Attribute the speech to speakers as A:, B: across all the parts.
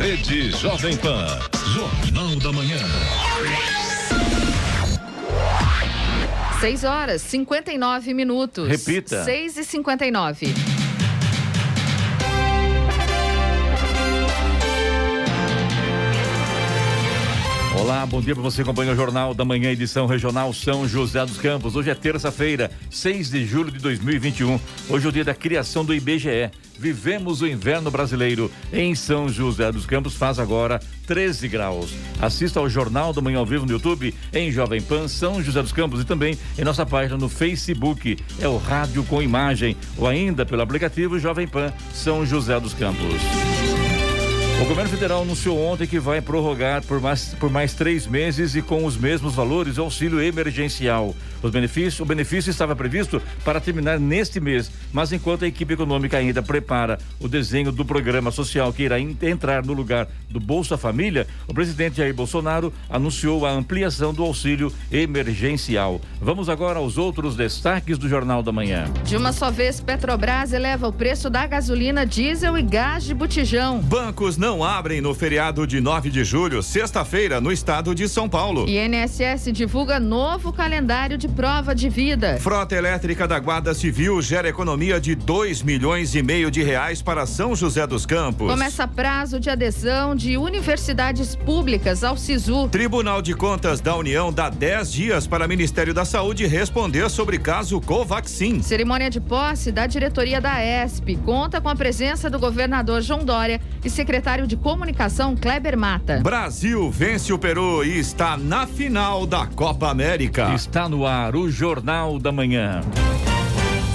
A: Rede Jovem Pan. Jornal da Manhã.
B: 6 horas 59 minutos.
C: Repita.
B: 6 e 59.
C: Olá, bom dia para você acompanha o Jornal da Manhã, edição regional São José dos Campos. Hoje é terça-feira, 6 de julho de 2021. Hoje é o dia da criação do IBGE. Vivemos o inverno brasileiro em São José dos Campos, faz agora 13 graus. Assista ao Jornal da Manhã ao vivo no YouTube, em Jovem Pan São José dos Campos e também em nossa página no Facebook. É o Rádio com Imagem ou ainda pelo aplicativo Jovem Pan São José dos Campos. O governo federal anunciou ontem que vai prorrogar por mais, por mais três meses e com os mesmos valores o auxílio emergencial. Os benefícios, o benefício estava previsto para terminar neste mês, mas enquanto a equipe econômica ainda prepara o desenho do programa social que irá entrar no lugar do Bolsa Família, o presidente Jair Bolsonaro anunciou a ampliação do auxílio emergencial. Vamos agora aos outros destaques do Jornal da Manhã.
B: De uma só vez, Petrobras eleva o preço da gasolina, diesel e gás de botijão.
D: Bancos não abrem no feriado de 9 de julho, sexta-feira, no estado de São Paulo.
B: INSS divulga novo calendário de prova de vida.
D: Frota elétrica da Guarda Civil gera economia de 2 milhões e meio de reais para São José dos Campos.
B: Começa prazo de adesão de universidades públicas ao SISU.
D: Tribunal de Contas da União dá 10 dias para o Ministério da Saúde responder sobre caso Covaxin.
B: Cerimônia de posse da diretoria da ESP conta com a presença do governador João Dória e secretário de comunicação Kleber Mata.
D: Brasil vence o Peru e está na final da Copa América.
C: Está no ar o Jornal da Manhã.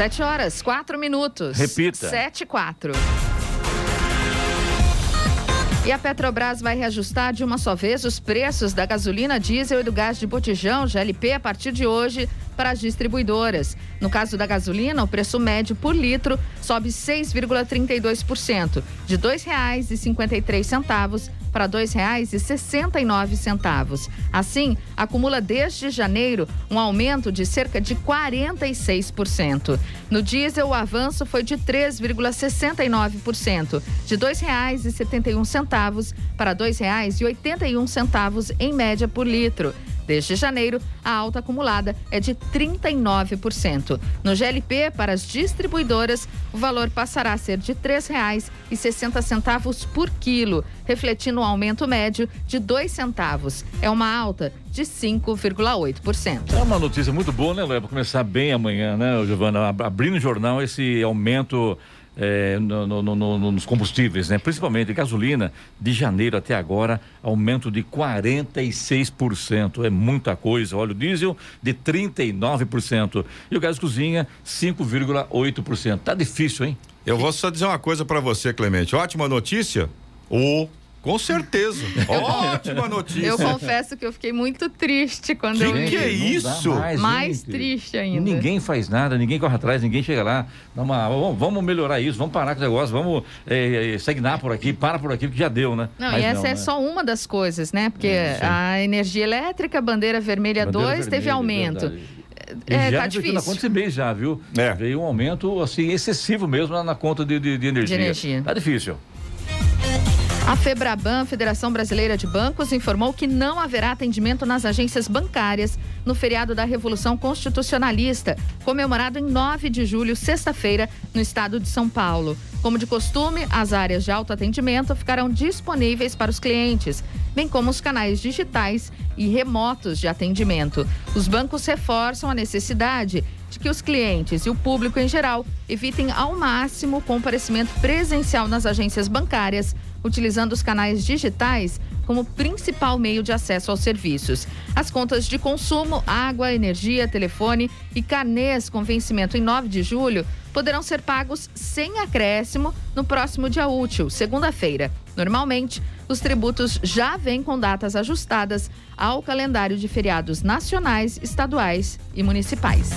B: Sete horas, quatro minutos.
C: Repita.
B: Sete, quatro. E a Petrobras vai reajustar de uma só vez os preços da gasolina, diesel e do gás de botijão, GLP, a partir de hoje para as distribuidoras. No caso da gasolina, o preço médio por litro sobe 6,32%, de R$ 2,53 para R$ 2,69. Assim, acumula desde janeiro um aumento de cerca de 46%. No diesel, o avanço foi de 3,69%, de R$ 2,71 para R$ 2,81 em média por litro. Desde janeiro, a alta acumulada é de 39%. No GLP, para as distribuidoras, o valor passará a ser de R$ 3,60 por quilo, refletindo um aumento médio de dois centavos. É uma alta de 5,8%.
C: É uma notícia muito boa, né, Léo? Para começar bem amanhã, né, Giovana? Abrindo o jornal, esse aumento é, no, no, no, nos combustíveis, né? principalmente gasolina, de janeiro até agora, aumento de 46%. É muita coisa. Óleo diesel de 39%. E o gás cozinha, 5,8%. Tá difícil, hein?
D: Eu vou só dizer uma coisa para você, Clemente. Ótima notícia. O com certeza. Ótima notícia.
B: Eu confesso que eu fiquei muito triste quando
D: que
B: eu
D: vi. Que é isso?
B: Mais, mais triste ainda.
C: Ninguém faz nada, ninguém corre atrás, ninguém chega lá. Uma, vamos melhorar isso, vamos parar com o negócio, vamos é, estagnar por aqui, para por aqui, porque já deu, né?
B: Não, Mas e essa não, é né? só uma das coisas, né? Porque é, a energia elétrica, bandeira vermelha 2 teve aumento.
C: É, é, já tá difícil. Na conta desse mês já, viu? É. Veio um aumento assim excessivo mesmo na, na conta de, de, de energia. De energia. Tá difícil.
B: A Febraban, Federação Brasileira de Bancos, informou que não haverá atendimento nas agências bancárias no feriado da Revolução Constitucionalista, comemorado em 9 de julho, sexta-feira, no estado de São Paulo. Como de costume, as áreas de autoatendimento ficarão disponíveis para os clientes, bem como os canais digitais e remotos de atendimento. Os bancos reforçam a necessidade de que os clientes e o público em geral evitem ao máximo o comparecimento presencial nas agências bancárias utilizando os canais digitais como principal meio de acesso aos serviços. As contas de consumo, água, energia, telefone e carnês com vencimento em 9 de julho poderão ser pagos sem acréscimo no próximo dia útil, segunda-feira. Normalmente, os tributos já vêm com datas ajustadas ao calendário de feriados nacionais, estaduais e municipais.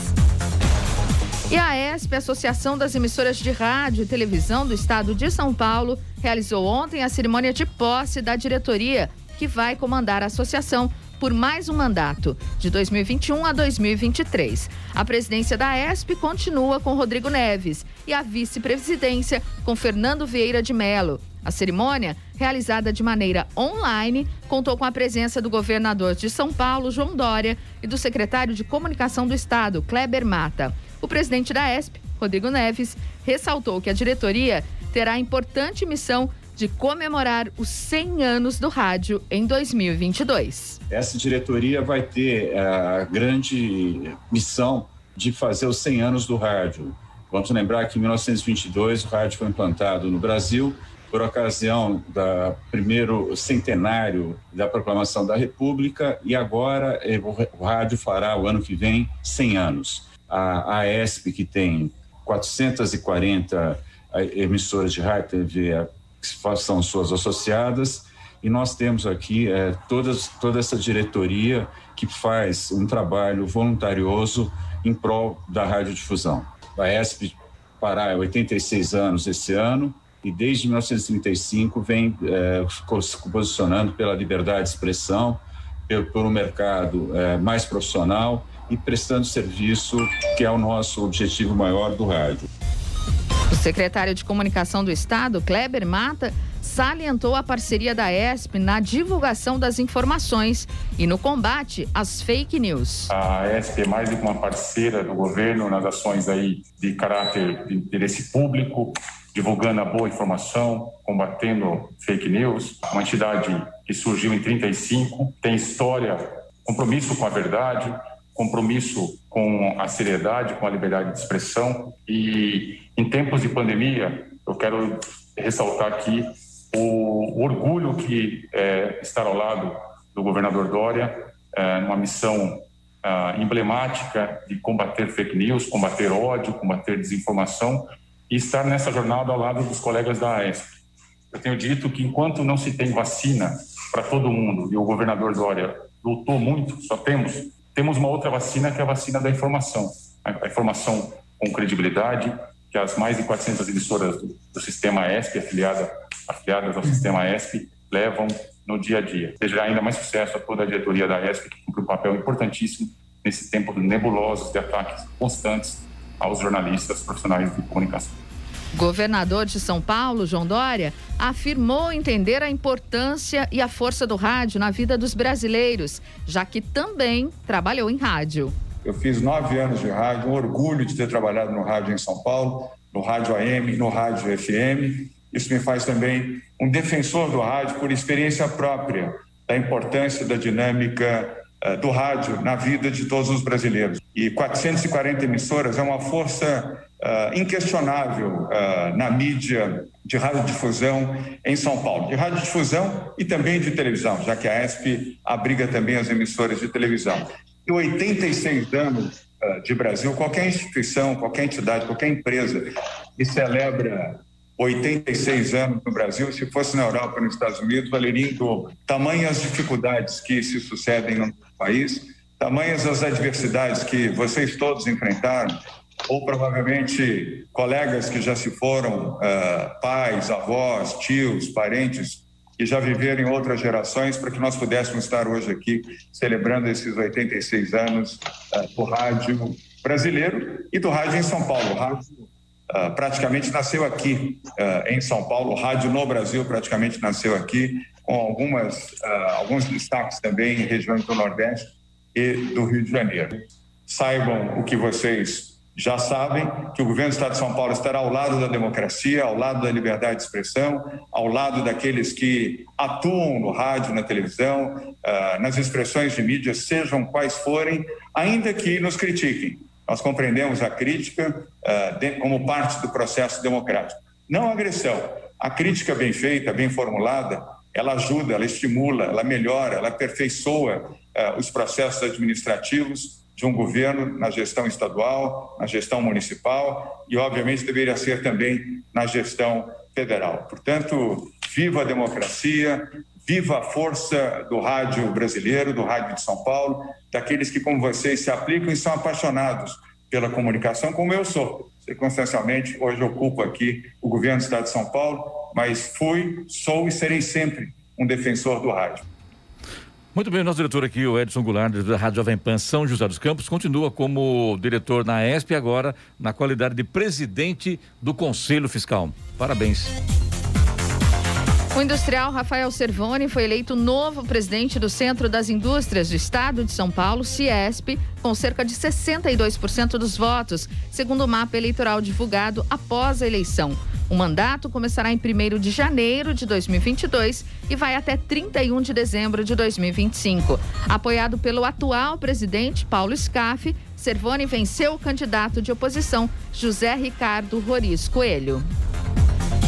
B: E a ESP, Associação das Emissoras de Rádio e Televisão do Estado de São Paulo, realizou ontem a cerimônia de posse da diretoria, que vai comandar a associação por mais um mandato, de 2021 a 2023. A presidência da ESP continua com Rodrigo Neves e a vice-presidência com Fernando Vieira de Mello. A cerimônia, realizada de maneira online, contou com a presença do governador de São Paulo, João Dória, e do secretário de Comunicação do Estado, Kleber Mata. O presidente da ESP, Rodrigo Neves, ressaltou que a diretoria terá a importante missão de comemorar os 100 anos do rádio em 2022.
E: Essa diretoria vai ter a grande missão de fazer os 100 anos do rádio. Vamos lembrar que em 1922 o rádio foi implantado no Brasil por ocasião do primeiro centenário da proclamação da República e agora eh, o rádio fará o ano que vem 100 anos a AESP, que tem 440 eh, emissoras de rádio TV, eh, são suas associadas, e nós temos aqui é, todas, toda essa diretoria que faz um trabalho voluntarioso em prol da radiodifusão. A ESP Pará 86 anos esse ano e desde 1935 vem é, se posicionando pela liberdade de expressão, pelo, um mercado é, mais profissional e prestando serviço, que é o nosso objetivo maior do rádio.
B: O secretário de Comunicação do Estado, Kleber Mata, salientou a parceria da ESP na divulgação das informações e no combate às fake news.
F: A ESP é mais do que uma parceira do governo nas ações aí de caráter de interesse público, divulgando a boa informação, combatendo fake news. Uma entidade que surgiu em 35, tem história, compromisso com a verdade, compromisso com a seriedade, com a liberdade de expressão. E em tempos de pandemia, eu quero ressaltar aqui o, orgulho que é, estar ao lado do governador Dória, é, numa missão é, emblemática de combater fake news, combater ódio, combater desinformação e estar nessa jornada ao lado dos colegas da AESP. Eu tenho dito que enquanto não se tem vacina para todo mundo e o governador Dória lutou muito, só temos temos uma outra vacina que é a vacina da informação. A informação com credibilidade, que as mais de 400 emissoras do, do sistema ESP, afiliada, afiliadas ao sistema ESP, levam no dia a dia. Desejar ainda mais sucesso a toda a diretoria da ESP, que cumpre um papel importantíssimo nesse tempo nebuloso de ataques constantes aos jornalistas profissionais de comunicação.
B: Governador de São Paulo, João Dória, afirmou entender a importância e a força do rádio na vida dos brasileiros, já que também trabalhou em rádio.
G: Eu fiz nove anos de rádio, um orgulho de ter trabalhado no rádio em São Paulo, no rádio AM, no rádio FM. Isso me faz também um defensor do rádio por experiência própria da importância da dinâmica uh, do rádio na vida de todos os brasileiros. E 440 emissoras é uma força uh, inquestionável uh, na mídia de radiodifusão em São Paulo, de radiodifusão e também de televisão, já que a ESP abriga também as emissoras de televisão. E 86 anos uh, de Brasil, qualquer instituição, qualquer entidade, qualquer empresa que celebra 86 anos no Brasil, se fosse na Europa nos Estados Unidos, valeria em dobro. Tamanhas dificuldades que se sucedem no país, tamanhas as adversidades que vocês todos enfrentaram, ou provavelmente colegas que já se foram, uh, pais, avós, tios, parentes que já viveram em outras gerações, para que nós pudéssemos estar hoje aqui celebrando esses 86 anos uh, do rádio brasileiro e do rádio em São Paulo. O rádio uh, praticamente nasceu aqui em São Paulo, o rádio no Brasil praticamente nasceu aqui, com algumas, alguns destaques também em regiões do Nordeste e do Rio de Janeiro. Saibam o que vocês já sabem que o governo do Estado de São Paulo estará ao lado da democracia, ao lado da liberdade de expressão, ao lado daqueles que atuam no rádio, na televisão, uh, nas expressões de mídia, sejam quais forem, ainda que nos critiquem. Nós compreendemos a crítica de, como parte do processo democrático. Não agressão. A crítica bem feita, bem formulada, ela ajuda, ela estimula, ela melhora, ela aperfeiçoa uh, os processos administrativos de um governo na gestão estadual, na gestão municipal e, obviamente, deveria ser também na gestão federal. Portanto, viva a democracia, viva a força do rádio brasileiro, do rádio de São Paulo, daqueles que, como vocês, se aplicam e são apaixonados pela comunicação, como eu sou. Circunstancialmente, hoje ocupo aqui o governo do Estado de São Paulo, mas fui, sou e serei sempre um defensor do rádio.
C: Muito bem, nosso diretor aqui, o Edson Goulart, da Rádio Jovem Pan São José dos Campos, continua como diretor na ESP agora, na qualidade de presidente do Conselho Fiscal. Parabéns.
B: O industrial Rafael Servoni foi eleito novo presidente do Centro das Indústrias do Estado de São Paulo, Ciesp, com cerca de 62% dos votos, segundo o mapa eleitoral divulgado após a eleição. O mandato começará em 1 de janeiro de 2022 e vai até 31 de dezembro de 2025. Apoiado pelo atual presidente Paulo Scaff, Servoni venceu o candidato de oposição José Ricardo Roriz Coelho.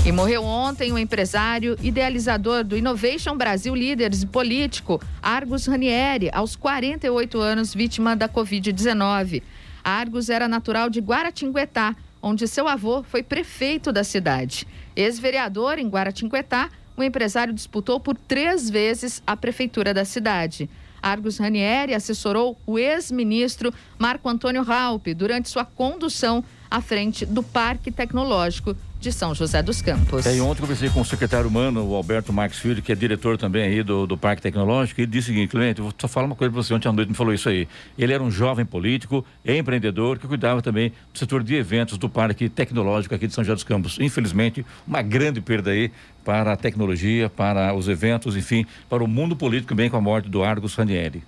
B: E morreu ontem o empresário idealizador do Innovation Brasil Líderes e político, Argus Ranieri, aos 48 anos, vítima da Covid-19. Argus era natural de Guaratinguetá, onde seu avô foi prefeito da cidade. Ex-vereador em Guaratinguetá, o empresário disputou por três vezes a prefeitura da cidade. Argus Ranieri assessorou o ex-ministro Marco Antônio Raupe durante sua condução à frente do Parque Tecnológico de São José dos Campos.
C: É, e ontem conversei com o secretário humano, o Alberto Marques Filho, que é diretor também aí do, do Parque Tecnológico, e ele disse o seguinte, Clemente, eu vou só falar uma coisa para você, ontem à noite me falou isso aí. Ele era um jovem político, empreendedor, que cuidava também do setor de eventos do Parque Tecnológico aqui de São José dos Campos. Infelizmente, uma grande perda aí para a tecnologia, para os eventos, enfim, para o mundo político, bem com a morte do Argos Ranieri.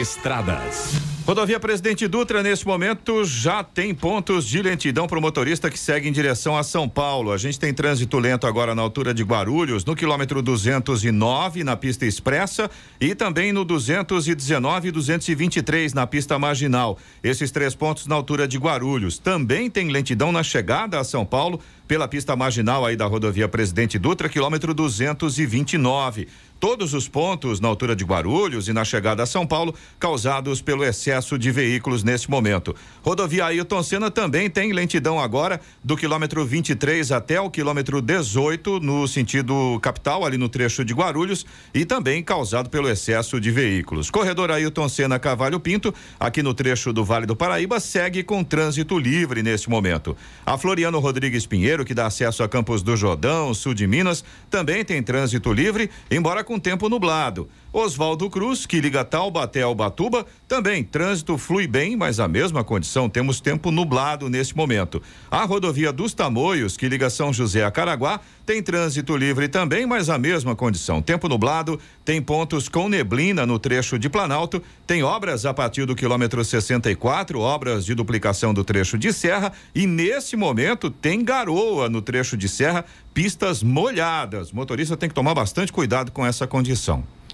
D: Estradas. Rodovia Presidente Dutra, nesse momento, já tem pontos de lentidão para o motorista que segue em direção a São Paulo. A gente tem trânsito lento agora na altura de Guarulhos, no quilômetro 209, na pista expressa, e também no 219 e 223 na pista marginal. Esses três pontos na altura de Guarulhos. Também tem lentidão na chegada a São Paulo, pela pista marginal aí da rodovia Presidente Dutra, quilômetro 229 todos os pontos na altura de Guarulhos e na chegada a São Paulo causados pelo excesso de veículos neste momento. Rodovia Ailton Senna também tem lentidão agora do quilômetro 23 até o quilômetro 18 no sentido capital ali no trecho de Guarulhos e também causado pelo excesso de veículos. Corredor Ailton Senna Cavalho Pinto, aqui no trecho do Vale do Paraíba, segue com trânsito livre neste momento. A Floriano Rodrigues Pinheiro, que dá acesso a Campos do Jordão, sul de Minas, também tem trânsito livre, embora com tempo nublado. Oswaldo Cruz, que liga Taubaté ao Batuba, também trânsito flui bem, mas a mesma condição, temos tempo nublado neste momento. A rodovia dos Tamoios, que liga São José a Caraguá, tem trânsito livre também, mas a mesma condição. Tempo nublado, tem pontos com neblina no trecho de Planalto, tem obras a partir do quilômetro 64, obras de duplicação do trecho de serra e nesse momento tem garoa no trecho de serra, pistas molhadas. O motorista tem que tomar bastante cuidado com essa condição.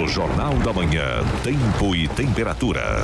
A: No Jornal da Manhã, tempo e temperatura.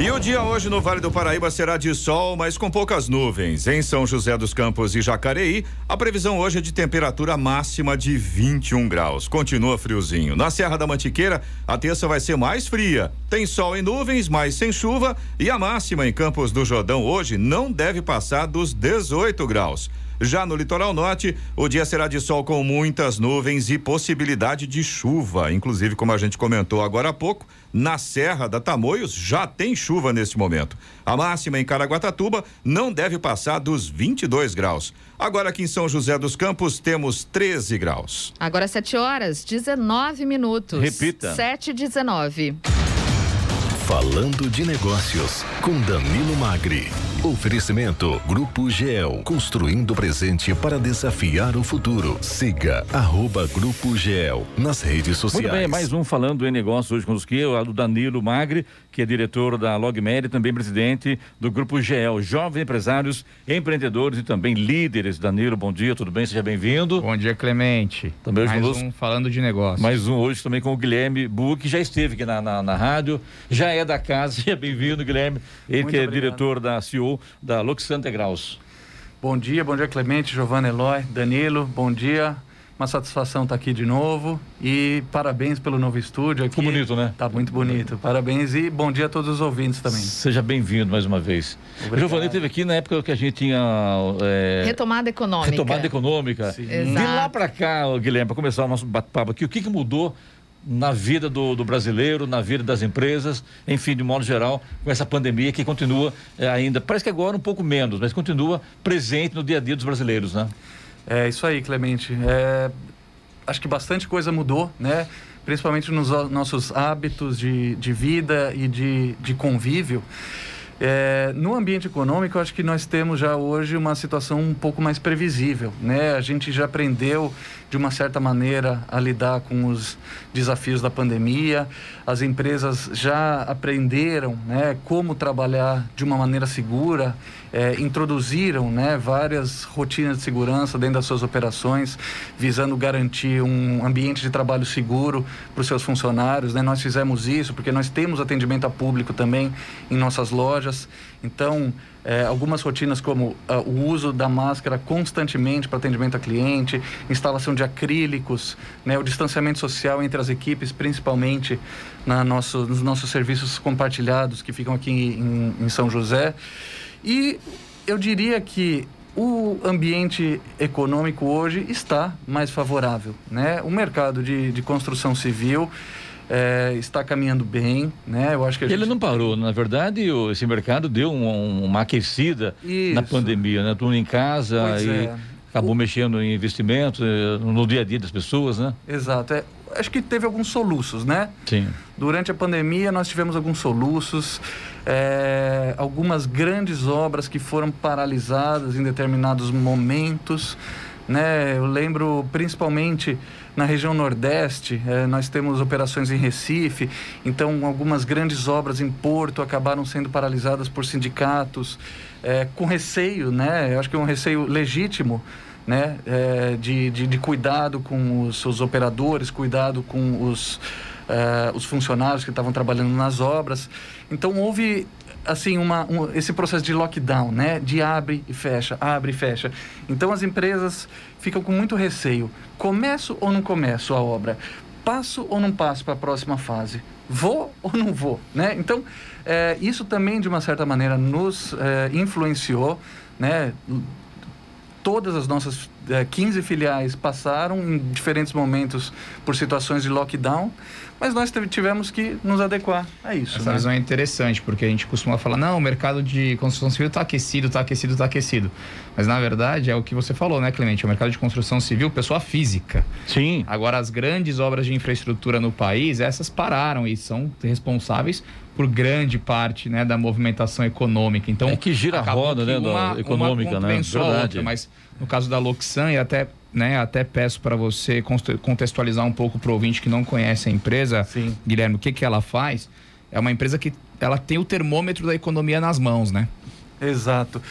D: E o dia hoje no Vale do Paraíba será de sol, mas com poucas nuvens. Em São José dos Campos e Jacareí, a previsão hoje é de temperatura máxima de 21 graus. Continua friozinho. Na Serra da Mantiqueira, a terça vai ser mais fria. Tem sol e nuvens, mas sem chuva. E a máxima em Campos do Jordão hoje não deve passar dos 18 graus. Já no litoral norte, o dia será de sol com muitas nuvens e possibilidade de chuva. Inclusive, como a gente comentou agora há pouco, na Serra da Tamoios já tem chuva neste momento. A máxima em Caraguatatuba não deve passar dos 22 graus. Agora aqui em São José dos Campos temos 13 graus.
B: Agora 7 horas, 19 minutos.
C: Repita.
B: 7 e 19.
A: Falando de negócios com Danilo Magri. Oferecimento Grupo GEL, construindo o presente para desafiar o futuro. Siga arroba Grupo GEL nas redes sociais.
C: Muito bem, mais um falando em negócios hoje com os que o Danilo Magri, que é diretor da Logmed e também presidente do Grupo GEL, Jovens Empresários, Empreendedores e também líderes. Danilo, bom dia, tudo bem? Seja bem-vindo.
H: Bom dia, Clemente.
C: Também
H: mais
C: conosco,
H: um falando de negócios.
C: Mais um hoje também com o Guilherme Bu, que já esteve aqui na, na, na rádio, já é da casa, seja bem-vindo, Guilherme. Ele
I: Muito
C: que é
I: obrigado.
C: diretor da CEO da Loxanta Graus.
I: Bom dia, bom dia Clemente, Giovanna Eloy, Danilo, bom dia. Uma satisfação estar aqui de novo e parabéns pelo novo estúdio aqui.
C: Ficou bonito, né?
I: Tá muito bonito. Parabéns e bom dia a todos os ouvintes também.
C: Seja bem-vindo mais uma vez.
I: Obrigado.
C: Giovanni esteve aqui na época que a gente tinha é,
B: Retomada econômica.
C: retomada econômica.
I: Sim.
C: De lá para cá, Guilherme, para começar o nosso bate-papo aqui, o que, que mudou na vida do, do brasileiro, na vida das empresas, enfim, de modo geral, com essa pandemia que continua é, ainda, parece que agora um pouco menos, mas continua presente no dia a dia dos brasileiros, né?
I: É isso aí, Clemente. É, acho que bastante coisa mudou, né? Principalmente nos nossos hábitos de, de vida e de, de convívio. É, no ambiente econômico, acho que nós temos já hoje uma situação um pouco mais previsível, né? A gente já aprendeu de uma certa maneira a lidar com os desafios da pandemia. As empresas já aprenderam, né, como trabalhar de uma maneira segura, é, introduziram, né, várias rotinas de segurança dentro das suas operações, visando garantir um ambiente de trabalho seguro para os seus funcionários. Né? Nós fizemos isso porque nós temos atendimento a público também em nossas lojas. Então, é, algumas rotinas como ah, o uso da máscara constantemente para atendimento a cliente, instalação de acrílicos, né, o distanciamento social entre as equipes, principalmente na nosso, nos nossos serviços compartilhados que ficam aqui em, em São José. E eu diria que o ambiente econômico hoje está mais favorável, né? O mercado de, de construção civil eh, está caminhando bem, né? Eu acho que
C: Ele
I: gente...
C: não parou, na verdade, o- esse mercado deu um- uma aquecida na
I: Isso.
C: pandemia, né? Tudo em casa
I: Pois
C: e
I: é.
C: acabou mexendo em investimentos eh, no dia a dia das pessoas, né?
I: Exato. É, acho que teve alguns soluços, né?
C: Sim.
I: Durante a pandemia, nós tivemos alguns soluços, é, algumas grandes obras que foram paralisadas em determinados momentos. Né? Eu lembro principalmente na região Nordeste, é, nós temos operações em Recife, então algumas grandes obras em Porto acabaram sendo paralisadas por sindicatos, é, com receio, né? Eu acho que é um receio legítimo né, é, de, de, de cuidado com os seus operadores, cuidado com os, eh, os funcionários que estavam trabalhando nas obras. Então houve assim uma, um, esse processo de lockdown, né, de abre e fecha, abre e fecha. Então as empresas ficam com muito receio. Começo ou não começo a obra? Passo ou não passo para a próxima fase? Vou ou não vou, né? Então eh, isso também de uma certa maneira nos eh, influenciou, né? todas as nossas 15 filiais passaram em diferentes momentos por situações de lockdown, mas nós tivemos que nos adequar a isso.
H: Essa
I: né?
H: visão é interessante, porque a gente costuma falar, não, o mercado de construção civil está aquecido, está aquecido, está aquecido. Mas na verdade é o que você falou, né, Clemente? O mercado de construção civil, pessoa física.
C: Sim.
H: Agora, as grandes obras de infraestrutura no país, essas pararam e são responsáveis por grande parte né, da movimentação econômica. Então,
C: É que gira a roda, né, da
H: uma-
C: econômica,
H: uma
C: né? Verdade.
H: outra, mas no caso da Loxan, e até, né, até peço para você conte- contextualizar um pouco para o ouvinte que não conhece a empresa,
I: Sim.
H: Guilherme, o que, que ela faz? É uma empresa que ela tem o termômetro da economia nas mãos, né?
I: Exato.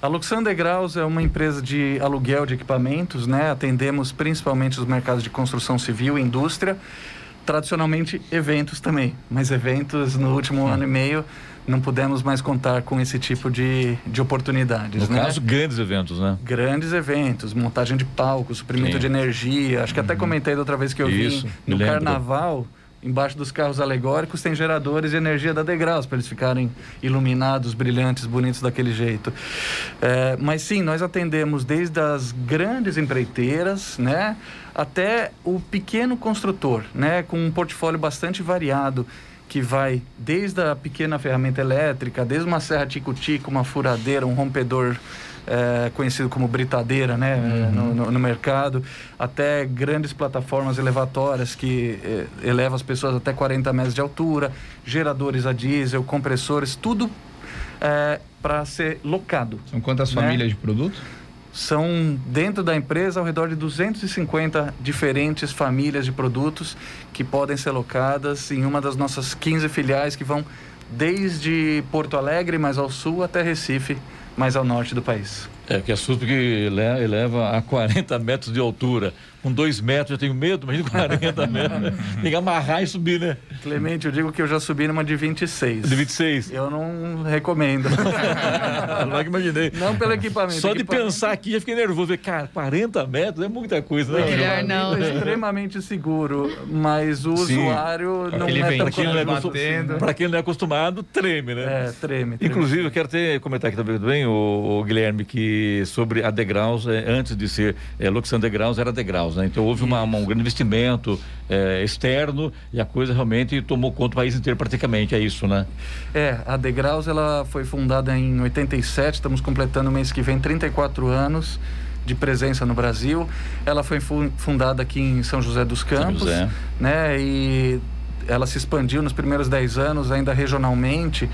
I: A Luxan Degraus é uma empresa de aluguel de equipamentos, né? Atendemos principalmente os mercados de construção civil e indústria. Tradicionalmente, eventos também. Mas eventos, no último ano e meio, não pudemos mais contar com esse tipo de, de oportunidades,
C: No
I: né?
C: caso, grandes eventos, né?
I: grandes eventos, montagem de palco, suprimento
C: Sim. Uhum.
I: de energia. Acho que até comentei da outra vez que eu
C: Isso,
I: vim no
C: lembro.
I: carnaval. Embaixo dos carros alegóricos tem geradores de energia da Degraus para eles ficarem iluminados, brilhantes, bonitos daquele jeito. É, mas sim, nós atendemos desde as grandes empreiteiras, né, até o pequeno construtor, né, com um portfólio bastante variado que vai desde a pequena ferramenta elétrica, desde uma serra tico-tico, uma furadeira, um rompedor é, conhecido como britadeira né, no, no- no mercado, até grandes plataformas elevatórias que eh, elevam as pessoas até 40 metros de altura, geradores a diesel, compressores, tudo é, para ser locado.
H: São quantas
I: né?
H: famílias de produto?
I: São dentro da empresa ao redor de 250 diferentes famílias de produtos que podem ser locadas em uma das nossas 15 filiais que vão desde Porto Alegre, mais ao sul, até Recife, mais ao norte do país.
C: É, que assusta porque eleva a 40 metros de altura. Com dois metros eu tenho medo, mas de 40 metros. Tem que amarrar e subir, né?
I: Clemente, eu digo que eu já subi numa de 26.
C: De 26?
I: Eu não recomendo.
C: não imaginei.
I: Não pelo equipamento.
C: Só
I: equipamento...
C: de pensar aqui já fiquei nervoso. Cara, 40 metros é muita coisa, né?
B: Melhor não.
I: É extremamente seguro, mas o
C: Sim.
I: usuário não
H: Aquele
I: é tão
C: Para quem, não é acostumado, pra quem não é acostumado, treme, né?
I: É, treme. treme.
C: Inclusive, eu quero ter, comentar aqui também, bem, o, o Guilherme, que sobre a Degraus, é, antes de ser é, Luxan Degraus, era Degraus, né? Então houve uma, uma- um grande investimento é, externo e a coisa realmente tomou conta do país inteiro praticamente, é isso, né?
I: É, a Degraus ela foi fundada em 87, estamos completando mês que vem 34 anos de presença no Brasil. Ela foi fu- fundada aqui em São José dos Campos,
C: José.
I: né? E ela se expandiu nos primeiros 10 anos ainda regionalmente,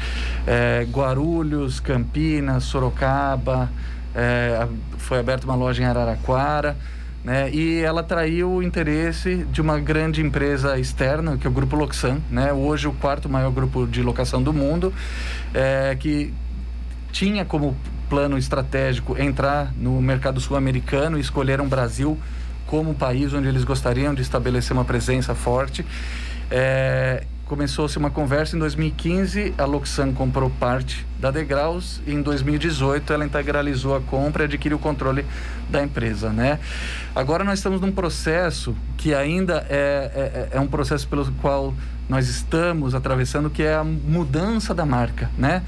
I: é, Guarulhos, Campinas, Sorocaba, é, foi aberta uma loja em Araraquara. Né? E ela atraiu o interesse de uma grande empresa externa, que é o Grupo Loxan, né? hoje o quarto maior grupo de locação do mundo, é, que tinha como plano estratégico entrar no mercado sul-americano e escolheram o Brasil como país onde eles gostariam de estabelecer uma presença forte. É, Começou-se uma conversa em 2015, a Loxan comprou parte da Degraus e em 2018 ela integralizou a compra e adquiriu o controle da empresa, né? Agora nós estamos num processo que ainda é, é, é um processo pelo qual nós estamos atravessando, que é a mudança da marca, né?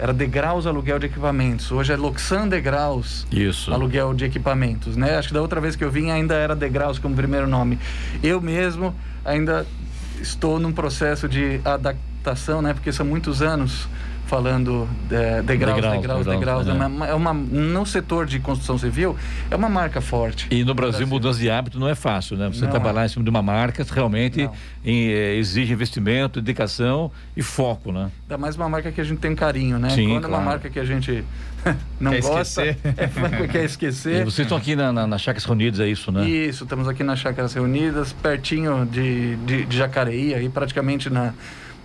I: Era Degraus Aluguel de Equipamentos, hoje é Loxan Degraus
C: Isso.
I: aluguel de equipamentos, né? Acho que da outra vez que eu vim ainda era Degraus como primeiro nome. Eu mesmo ainda estou num processo de adaptação, né? Porque são muitos anos falando é, degraus,
C: Degraus,
I: degraus,
C: degraus,
I: degraus.
C: né?
I: É uma, é uma, no setor de construção civil, é uma marca forte.
C: E no Brasil, mudança de hábito não é fácil, né? Você
I: Não
C: trabalhar
I: é.
C: em cima de uma marca realmente em, eh, exige investimento, dedicação e foco, né?
I: Ainda mais uma marca que a gente tem um carinho, né?
C: Sim,
I: Quando é uma
C: claro.
I: marca que a gente não
H: Quer
I: gosta,
H: esquecer.
I: é, quer
C: E
I: esquecer.
C: vocês estão aqui na, na, na Chacras Reunidas, é isso, né?
I: Isso, estamos aqui nas Chácaras Reunidas, pertinho de, de, de Jacareí, aí praticamente na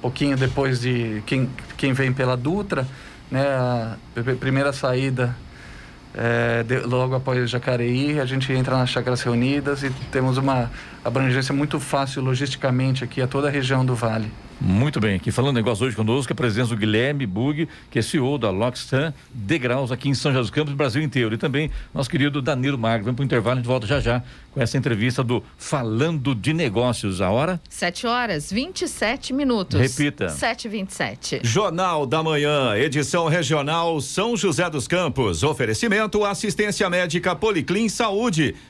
I: pouquinho depois de quem, quem vem pela Dutra, né, a primeira saída é, de- logo após Jacareí, a gente entra nas Chácaras Reunidas e temos uma abrangência muito fácil logisticamente aqui a toda a região do Vale.
C: Muito bem, aqui falando negócio hoje conosco, a presença do Guilherme Bug, que é CEO da Lockstan Degraus aqui em São José dos Campos, Brasil inteiro. E também nosso querido Danilo Magro. Vamos para o intervalo, a gente volta já já com essa entrevista do Falando de Negócios. A hora?
B: 7 horas 27 minutos.
C: Repita.
B: 7h27.
D: Jornal da Manhã, edição regional São José dos Campos. Oferecimento assistência médica Policlin Saúde.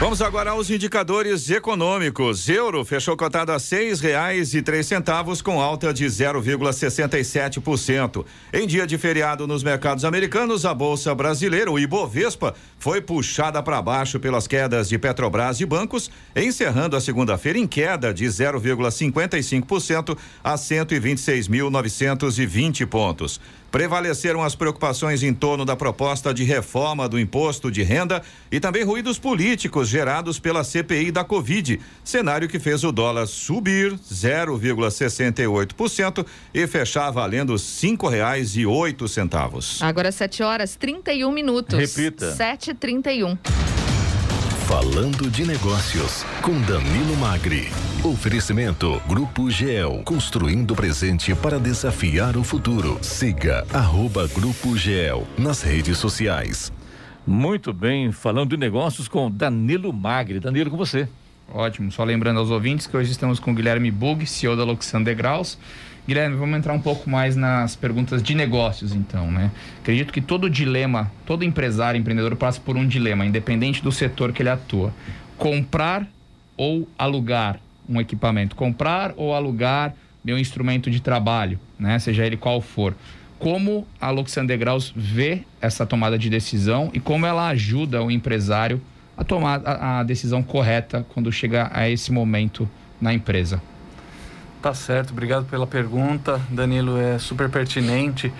D: Vamos agora aos indicadores econômicos. Euro fechou cotado a seis reais e três centavos com alta de 0,67%. Em dia de feriado nos mercados americanos, a bolsa brasileira, o Ibovespa, foi puxada para baixo pelas quedas de Petrobras e bancos, encerrando a segunda-feira em queda de 0,55% a 126.920 pontos. Prevaleceram as preocupações em torno da proposta de reforma do imposto de renda e também ruídos políticos gerados pela CPI da Covid, cenário que fez o dólar subir 0,68% e fechar valendo cinco reais e oito centavos.
B: Agora 7 horas 31 minutos.
C: Repita.
B: 7h31.
A: Falando de Negócios, com Danilo Magri. Oferecimento Grupo GEL, construindo o presente para desafiar o futuro. Siga arroba Grupo GEL nas redes sociais.
C: Muito bem, falando de negócios com Danilo Magri. Danilo, com você.
H: Ótimo. Só lembrando aos ouvintes que hoje estamos com o Guilherme Bug, CEO da Loxan Degraus. Guilherme, vamos entrar um pouco mais nas perguntas de negócios, então, né? Acredito que todo dilema, todo empresário, empreendedor passa por um dilema, independente do setor que ele atua. Comprar ou alugar um equipamento, comprar ou alugar meu instrumento de trabalho, né? Seja ele qual for. Como a Luxan Degraus vê essa tomada de decisão e como ela ajuda o empresário a tomar a decisão correta quando chega a esse momento na empresa?
I: Tá certo, obrigado pela pergunta, Danilo, é super pertinente.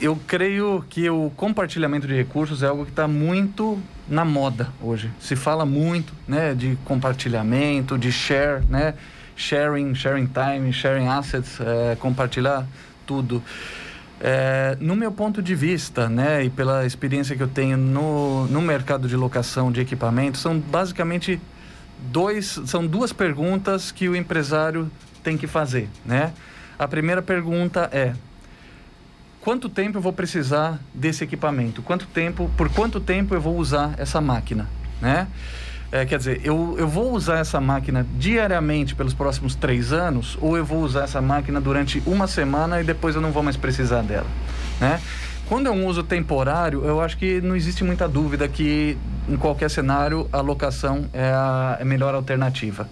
I: Eu creio que o compartilhamento de recursos é algo que está muito na moda hoje. Se fala muito, né, de compartilhamento, de share, né, sharing, sharing time, sharing assets, é, compartilhar tudo. É, no meu ponto de vista, né, e pela experiência que eu tenho no, no mercado de locação de equipamentos, são basicamente dois, são duas perguntas que o empresário tem que fazer, né? A primeira pergunta é: quanto tempo eu vou precisar desse equipamento? Quanto tempo, por quanto tempo eu vou usar essa máquina, né? É, quer dizer, eu, eu vou usar essa máquina diariamente pelos próximos três anos ou eu vou usar essa máquina durante uma semana e depois eu não vou mais precisar dela, né? Quando é um uso temporário, eu acho que não existe muita dúvida que em qualquer cenário a locação é a, é a melhor alternativa,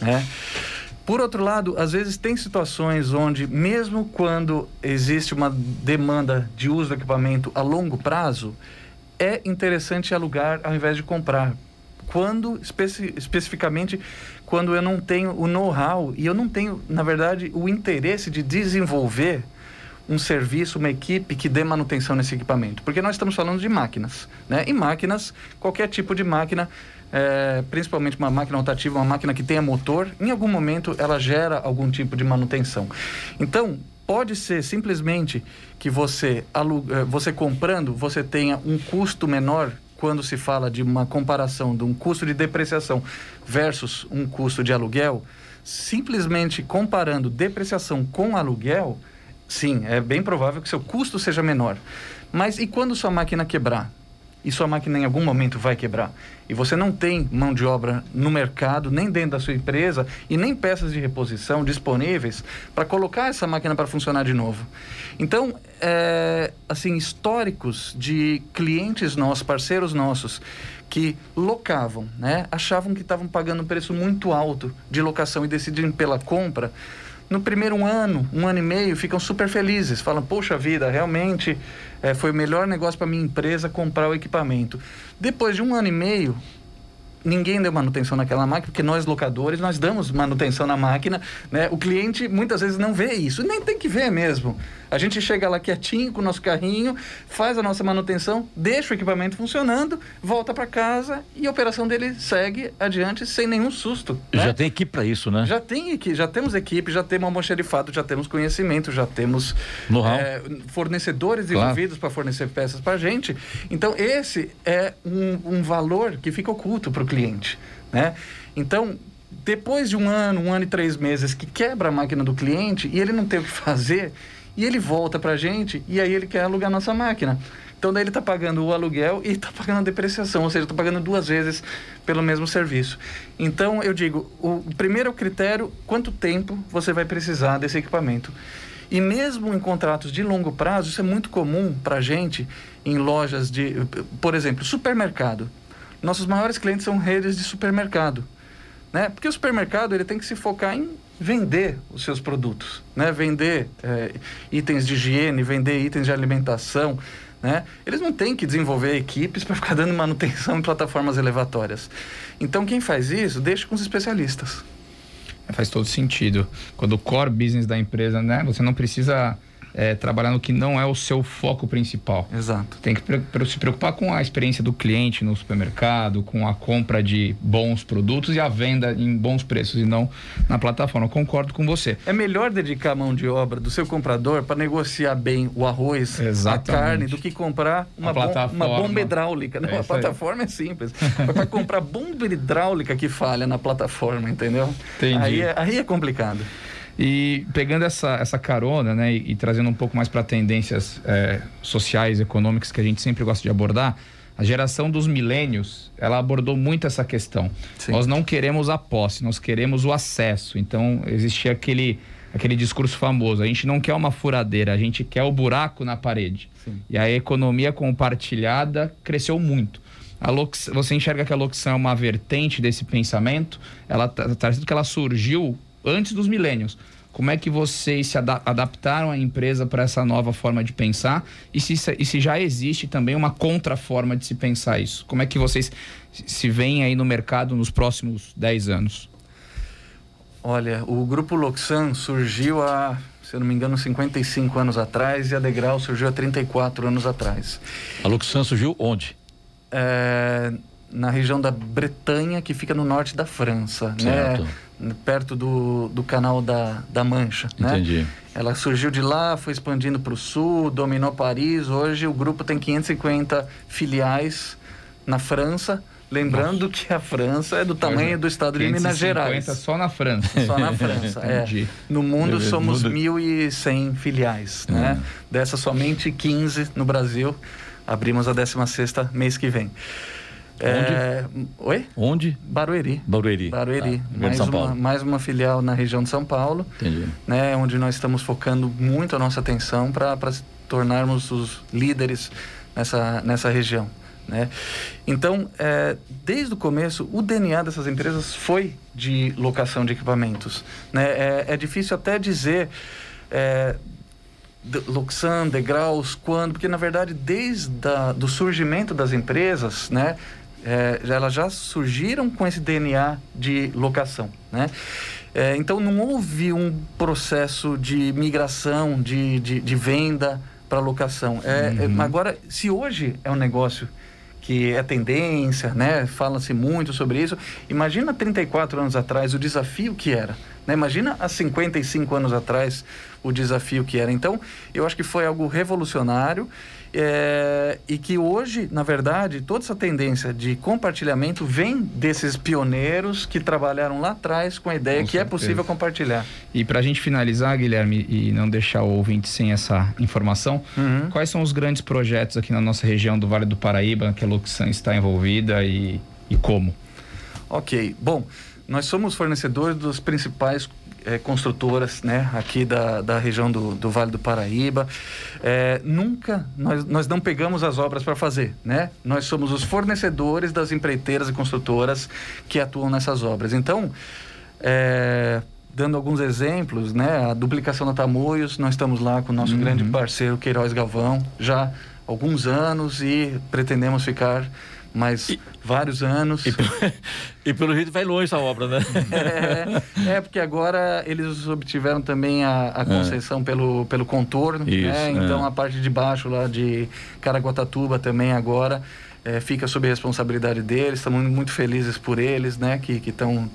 I: né? Por outro lado, às vezes tem situações onde, mesmo quando existe uma demanda de uso do equipamento a longo prazo, é interessante alugar ao invés de comprar. Quando, especi especificamente, quando eu não tenho o know-how e eu não tenho, na verdade, o interesse de desenvolver um serviço, uma equipe que dê manutenção nesse equipamento. Porque nós estamos falando de máquinas, né? E máquinas, qualquer tipo de máquina, é, principalmente uma máquina rotativa, uma máquina que tenha motor, em algum momento ela gera algum tipo de manutenção. Então, pode ser simplesmente que você, é, você comprando, você tenha um custo menor quando se fala de uma comparação de um custo de depreciação versus um custo de aluguel, simplesmente comparando depreciação com aluguel, sim, é bem provável que seu custo seja menor. Mas e quando sua máquina quebrar? E sua máquina em algum momento vai quebrar. E você não tem mão de obra no mercado, nem dentro da sua empresa, e nem peças de reposição disponíveis para colocar essa máquina para funcionar de novo. Então, é, assim, históricos de clientes nossos, parceiros nossos, que locavam, né? achavam que estavam pagando um preço muito alto de locação e decidiram pela compra no primeiro ano, um ano e meio, ficam super felizes. Falam, poxa vida, realmente é, foi o melhor negócio para minha empresa comprar o equipamento. Depois de um ano e meio, ninguém deu manutenção naquela máquina, porque nós locadores, nós damos manutenção na máquina, né? O cliente muitas vezes não vê isso, nem tem que ver mesmo. A gente chega lá quietinho com o nosso carrinho, faz a nossa manutenção, deixa o equipamento funcionando, volta para casa e a operação dele segue adiante sem nenhum susto.
C: Né? Já tem equipe para isso, né?
I: Já tem equipe, já temos equipe, já temos almoxerifado, já temos conhecimento, já temos é, fornecedores claro. envolvidos para fornecer peças para a gente. Então esse é um, um valor que fica oculto para o cliente, né? Então depois de um ano, um ano e três meses que quebra a máquina do cliente e ele não tem o que fazer, e ele volta para a gente e aí ele quer alugar nossa máquina. Então daí ele está pagando o aluguel e está pagando a depreciação, ou seja, está pagando duas vezes pelo mesmo serviço. Então eu digo, o primeiro critério, quanto tempo você vai precisar desse equipamento? E mesmo em contratos de longo prazo, isso é muito comum para a gente em lojas de, por exemplo, supermercado. Nossos maiores clientes são redes de supermercado, né? Porque o supermercado ele tem que se focar em vender os seus produtos, né? Vender é, itens de higiene, vender itens de alimentação, né? Eles não têm que desenvolver equipes para ficar dando manutenção em plataformas elevatórias. Então, quem faz isso, deixa com os especialistas.
H: Faz todo sentido. Quando o core business da empresa, né? Você não precisa é, trabalhar no que não é o seu foco principal.
I: Exato.
H: Tem que se preocupar com a experiência do cliente no supermercado, com a compra de bons produtos e a venda em bons preços e não na plataforma. Eu concordo com você.
I: É melhor dedicar a mão de obra do seu comprador para negociar bem o arroz, Exatamente. a carne, do que comprar uma, bom, uma bomba hidráulica. Não, é a plataforma é simples. para comprar bomba hidráulica que falha na plataforma, entendeu? Entendi. Aí é, aí é complicado.
H: E pegando essa, essa carona, né, e, e trazendo um pouco mais para tendências é, sociais, econômicas que a gente sempre gosta de abordar, a geração dos milênios, ela abordou muito essa questão. Sim. Nós não queremos a posse, nós queremos o acesso. Então, existia aquele, aquele discurso famoso: a gente não quer uma furadeira, a gente quer o buraco na parede. Sim. E a economia compartilhada cresceu muito. A lox, você enxerga que a locução é uma vertente desse pensamento? Ela está tá, que ela surgiu antes dos milênios. Como é que vocês se ada adaptaram a empresa para essa nova forma de pensar? E se, e se já existe também uma contraforma de se pensar isso? Como é que vocês se veem aí no mercado nos próximos 10 anos?
I: Olha, o Grupo Loxan surgiu há, se eu não me engano, 55 anos atrás e a Degrau surgiu há 34 anos atrás.
C: A Loxan surgiu onde?
I: É, na região da Bretanha, que fica no norte da França, né? certo. né? perto do, do canal da, da Mancha.
C: Né? Entendi.
I: Né? Ela surgiu de lá, foi expandindo para o sul, dominou Paris. Hoje o grupo tem 550 filiais na França. Lembrando Nossa. que a França é do tamanho do estado de Minas Gerais.
H: só na França.
I: Só na França, é. No mundo somos 1.100 filiais, né? Hum. Dessas somente 15 no Brasil. Abrimos a 16ª mês que vem.
C: É...
I: Oi?
C: Onde?
I: Barueri.
C: Barueri.
I: Barueri. Ah, mais, São Paulo. Uma, mais uma filial na região de São Paulo.
C: Entendi.
I: Né, onde nós estamos focando muito a nossa atenção para tornarmos os líderes nessa, nessa região. Né? Então, é, desde o começo, o DNA dessas empresas foi de locação de equipamentos. Né? É, é difícil até dizer é, Luxan, degraus, quando, porque na verdade desde o surgimento das empresas, né, é, elas já surgiram com esse DNA de locação, né? É, então não houve um processo de migração, de, de, de venda para locação. É, é uhum. agora, se hoje é um negócio que é tendência, né? Fala-se muito sobre isso. Imagina 34 anos atrás o desafio que era. Né? Imagina há 55 anos atrás o desafio que era. Então, eu acho que foi algo revolucionário é, e que hoje, na verdade, toda essa tendência de compartilhamento vem desses pioneiros que trabalharam lá atrás com a ideia com que certeza. é possível compartilhar.
H: E para a gente finalizar, Guilherme, e não deixar o ouvinte sem essa informação, uhum. quais são os grandes projetos aqui na nossa região do Vale do Paraíba que a Luxan está envolvida e, e como?
I: Ok, bom, nós somos fornecedores dos principais é, construtoras né, aqui da, da região do, do Vale do Paraíba. É, nunca, nós, nós não pegamos as obras para fazer, né? Nós somos os fornecedores das empreiteiras e construtoras que atuam nessas obras. Então, é, dando alguns exemplos, né? A duplicação da Tamoios, nós estamos lá com o nosso uhum. grande parceiro Queiroz Galvão já há alguns anos e pretendemos ficar mais e, vários anos.
C: E, e, pelo jeito vai longe essa obra, né?
I: É, é porque agora eles obtiveram também a, a é. concessão é. pelo, pelo contorno, né? Isso, né? Então é. a parte de baixo lá de Caraguatatuba também agora é, fica sob a responsabilidade deles. Estamos muito felizes por eles, né? Que estão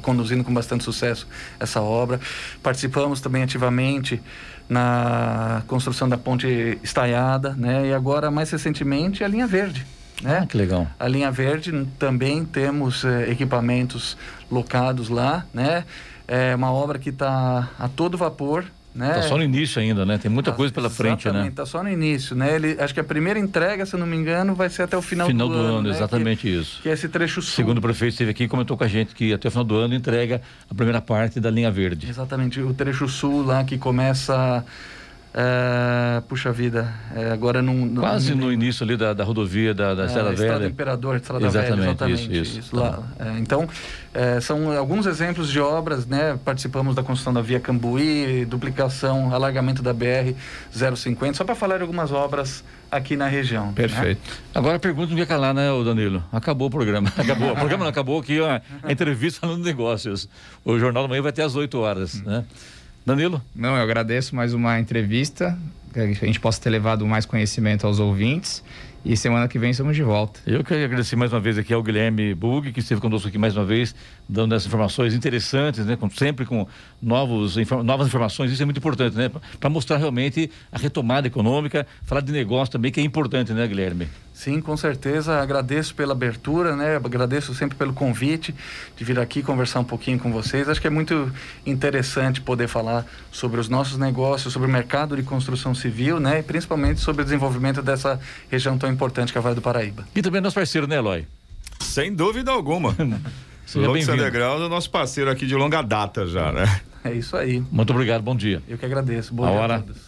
I: conduzindo com bastante sucesso essa obra. Participamos também ativamente na construção da ponte estaiada, né? E agora, mais recentemente, a linha verde. Né?
C: Ah, que legal.
I: A linha verde também temos é, equipamentos locados lá, né? É uma obra que está a todo vapor, né?
C: Tá só no início ainda, né? Tem muita tá, coisa pela frente, né?
I: Tá só no início, né? Ele, acho que a primeira entrega, se eu não me engano, vai ser até o final,
C: final do,
I: do, ano.
C: né? exatamente
I: que,
C: isso.
I: Que é esse trecho sul.
C: Segundo o prefeito esteve aqui e comentou com a gente que até o final do ano entrega a primeira parte da linha verde.
I: Exatamente, o trecho sul lá que começa é, puxa vida, é, agora não,
C: Quase no início ali da, da rodovia da, da é, Estrada Velha. Estrada
I: Imperador, Estrada exatamente, Velha, exatamente. Isso, isso. lá. É, então, é, são alguns exemplos de obras, né? Participamos da construção da Via Cambuí, duplicação, alargamento da BR 050, só para falar algumas obras aqui na região. Né?
C: Perfeito. Né? Agora a pergunta não ia calar, né, Danilo? Acabou o programa. Acabou. o programa não acabou aqui, a entrevista falando negócios. O Jornal da Manhã vai até às 8 horas, hum. né? Danilo?
H: Não, eu agradeço mais uma entrevista, que a gente possa ter levado mais conhecimento aos ouvintes. E semana que vem estamos de volta.
C: Eu quero agradecer mais uma vez aqui ao Guilherme Bug, que esteve conosco aqui mais uma vez, dando essas informações interessantes, né? Com, sempre com novos, inform, novas informações, isso é muito importante, né? Para mostrar realmente a retomada econômica, falar de negócio também, que é importante, né, Guilherme?
I: Sim, com certeza. Agradeço pela abertura, né? Agradeço sempre pelo convite de vir aqui conversar um pouquinho com vocês. Acho que é muito interessante poder falar sobre os nossos negócios, sobre o mercado de construção civil, né? E principalmente sobre o desenvolvimento dessa região tão importante que é a Vale do Paraíba.
C: E também nosso parceiro, né, Eloy?
D: Sem dúvida alguma. Lucas Underground é nosso parceiro aqui de longa data já, né?
I: É isso aí.
C: Muito obrigado, bom dia.
I: Eu que agradeço. Bom
C: a
I: dia
C: hora
I: a todos.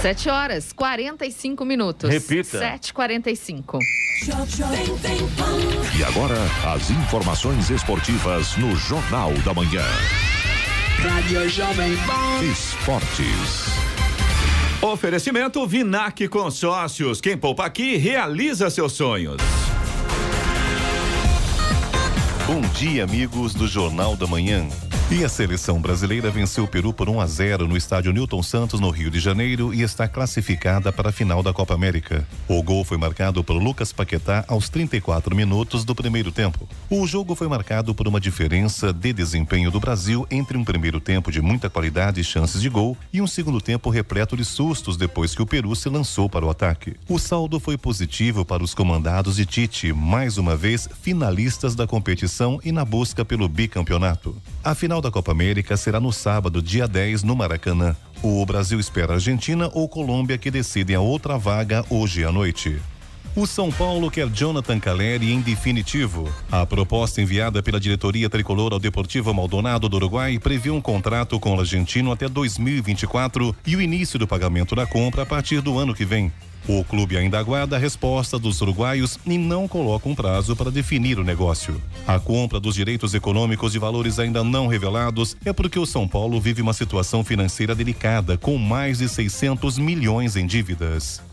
B: 7 horas 45 minutos.
C: Repita.
B: 7h45.
A: E agora, as informações esportivas no Jornal da Manhã.
J: Rádio Jovem Pan.
A: Esportes.
D: Oferecimento Vinac Consórcios. Quem poupa aqui realiza seus sonhos.
K: Bom dia, amigos do Jornal da Manhã. E a seleção brasileira venceu o Peru por 1 a 0 no estádio Newton Santos, no Rio de Janeiro, e está classificada para a final da Copa América. O gol foi marcado por Lucas Paquetá aos 34 minutos do primeiro tempo. O jogo foi marcado por uma diferença de desempenho do Brasil entre um primeiro tempo de muita qualidade e chances de gol e um segundo tempo repleto de sustos depois que o Peru se lançou para o ataque. O saldo foi positivo para os comandados de Tite, mais uma vez finalistas da competição e na busca pelo bicampeonato. A final da Copa América será no sábado, dia 10, no Maracanã. O Brasil espera Argentina ou Colômbia que decidem a outra vaga hoje à noite. O São Paulo quer Jonathan Caleri em definitivo. A proposta enviada pela diretoria tricolor ao Deportivo Maldonado do Uruguai prevê um contrato com o argentino até 2024 e o início do pagamento da compra a partir do ano que vem. O clube ainda aguarda a resposta dos uruguaios e não coloca um prazo para definir o negócio. A compra dos direitos econômicos de valores ainda não revelados é porque o São Paulo vive uma situação financeira delicada, com mais de 600 milhões em dívidas.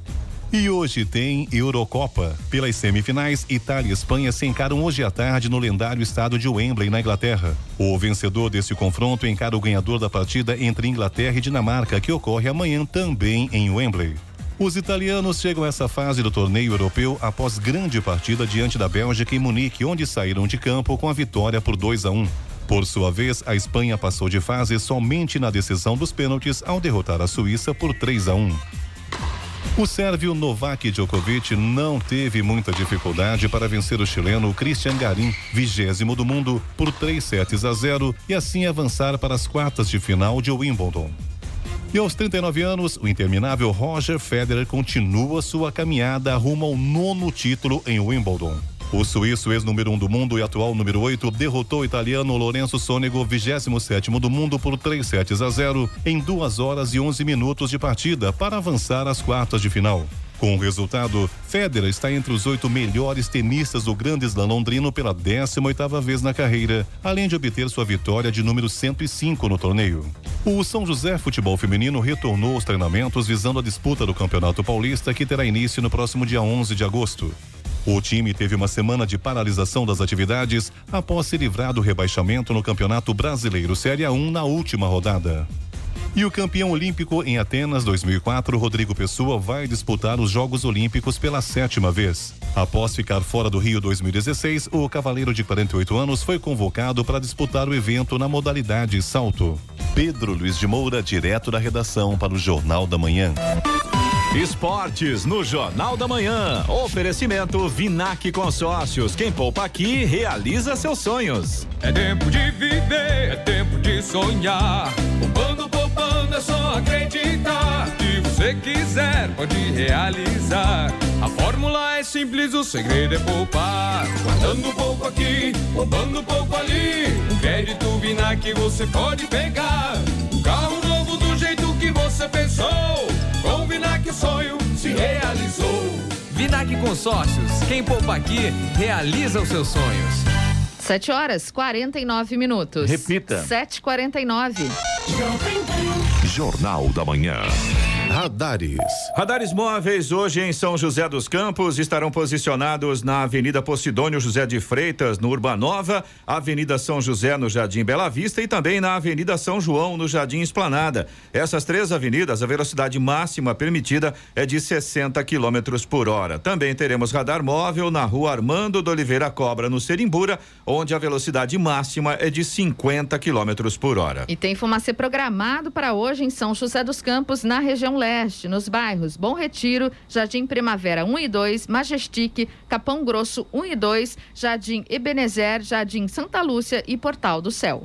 K: E hoje tem Eurocopa. Pelas semifinais, Itália e Espanha se encaram hoje à tarde no lendário estádio de Wembley, na Inglaterra. O vencedor desse confronto encara o ganhador da partida entre Inglaterra e Dinamarca, que ocorre amanhã também em Wembley. Os italianos chegam a essa fase do torneio europeu após grande partida diante da Bélgica em Munique, onde saíram de campo com a vitória por 2 a 1. Por sua vez, a Espanha passou de fase somente na decisão dos pênaltis ao derrotar a Suíça por 3 a 1. O sérvio Novak Djokovic não teve muita dificuldade para vencer o chileno Christian Garim, vigésimo do mundo, por 3 sets a 0 e assim avançar para as quartas de final de Wimbledon. E aos 39 anos, o interminável Roger Federer continua sua caminhada rumo ao nono título em Wimbledon. O suíço, ex-número 1 um do mundo e atual número 8, derrotou o italiano Lorenzo Sonego, 27 do mundo, por 3 sets a 0 em 2 horas e 11 minutos de partida para avançar às quartas de final. Com o resultado, Federer está entre os oito melhores tenistas do Grande Slam londrino pela 18ª vez na carreira, além de obter sua vitória de número 105 no torneio. O São José Futebol Feminino retornou aos treinamentos visando a disputa do Campeonato Paulista, que terá início no próximo dia 11 de agosto. O time teve uma semana de paralisação das atividades após se livrar do rebaixamento no Campeonato Brasileiro Série 1 na última rodada. E o campeão olímpico em Atenas 2004, Rodrigo Pessoa, vai disputar os Jogos Olímpicos pela sétima vez. Após ficar fora do Rio 2016, o cavaleiro de 48 anos foi convocado para disputar o evento na modalidade salto. Pedro Luiz de Moura, direto da redação para o Jornal da Manhã.
D: Esportes no Jornal da Manhã. Oferecimento Vinac Consórcios. Quem poupa aqui realiza seus sonhos.
L: É tempo de viver, é tempo de sonhar. Poupando, poupando, é só acreditar. Se você quiser, pode realizar. A fórmula é simples, o segredo é poupar. Guardando pouco aqui, poupando pouco ali. Um crédito Vinac você pode pegar. Um carro novo do jeito que você pensou. Vinac o sonho se realizou.
M: Vinac Consórcios. Quem poupa aqui, realiza os seus sonhos.
B: 7 horas 49 minutos.
C: Repita.
B: 7h49.
A: Jornal da Manhã. Radares.
D: Radares móveis hoje em São José dos Campos estarão posicionados na Avenida Posidônio José de Freitas, no Urbanova, Avenida São José, no Jardim Bela Vista e também na Avenida São João, no Jardim Esplanada. Essas três avenidas, a velocidade máxima permitida é de 60 km por hora. Também teremos radar móvel na rua Armando do Oliveira Cobra, no Serimbura, onde a velocidade máxima é de 50 km por hora.
B: E tem fumacê programado para hoje em São José dos Campos, na região leste, nos bairros Bom Retiro, Jardim Primavera 1 e 2, Majestic, Capão Grosso 1 e 2, Jardim Ebenezer, Jardim Santa Lúcia e Portal do Céu.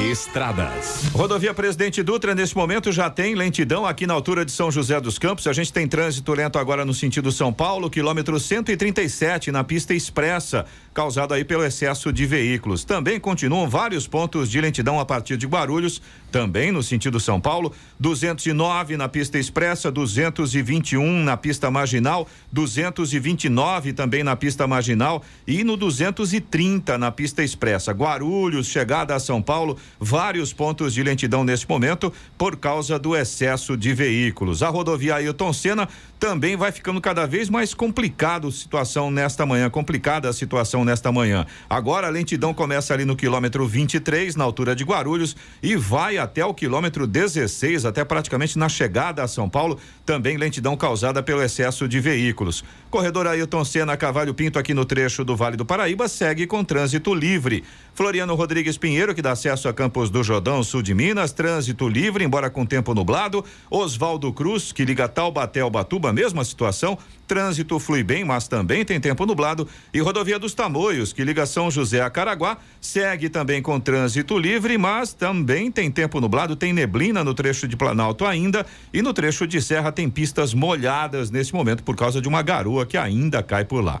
D: Estradas. Rodovia Presidente Dutra, nesse momento, já tem lentidão aqui na altura de São José dos Campos. A gente tem trânsito lento agora no sentido São Paulo, quilômetro 137, na pista expressa, causado aí pelo excesso de veículos. Também continuam vários pontos de lentidão a partir de Guarulhos, também no sentido São Paulo, 209 na pista expressa, 221 na pista marginal, 229 também na pista marginal e no 230 na pista expressa. Guarulhos, chegada a São Paulo, vários pontos de lentidão nesse momento por causa do excesso de veículos. A rodovia Ailton Senna também vai ficando cada vez mais complicado situação nesta manhã, complicada a situação nesta manhã. Agora a lentidão começa ali no quilômetro 23, na altura de Guarulhos, e vai até o quilômetro 16, até praticamente na chegada a São Paulo, também lentidão causada pelo excesso de veículos. Corredor Ailton Senna Cavalho Pinto aqui no trecho do Vale do Paraíba segue com trânsito livre. Floriano Rodrigues Pinheiro, que dá acesso a Campos do Jordão, sul de Minas, trânsito livre, embora com tempo nublado. Oswaldo Cruz, que liga Taubaté ao Batuba, mesma situação. Trânsito flui bem, mas também tem tempo nublado. E rodovia dos Tamoios, que liga São José a Caraguá, segue também com trânsito livre, mas também tem tempo nublado, tem neblina no trecho de Planalto ainda. E no trecho de Serra tem pistas molhadas nesse momento por causa de uma garoa que ainda cai por lá.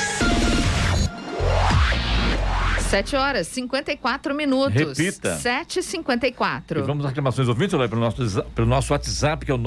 B: 7 horas, 54 minutos.
C: Repita.
B: 7 e 54
C: E vamos às reclamações ouvintes, olha, pelo nosso, pelo nosso WhatsApp, que é o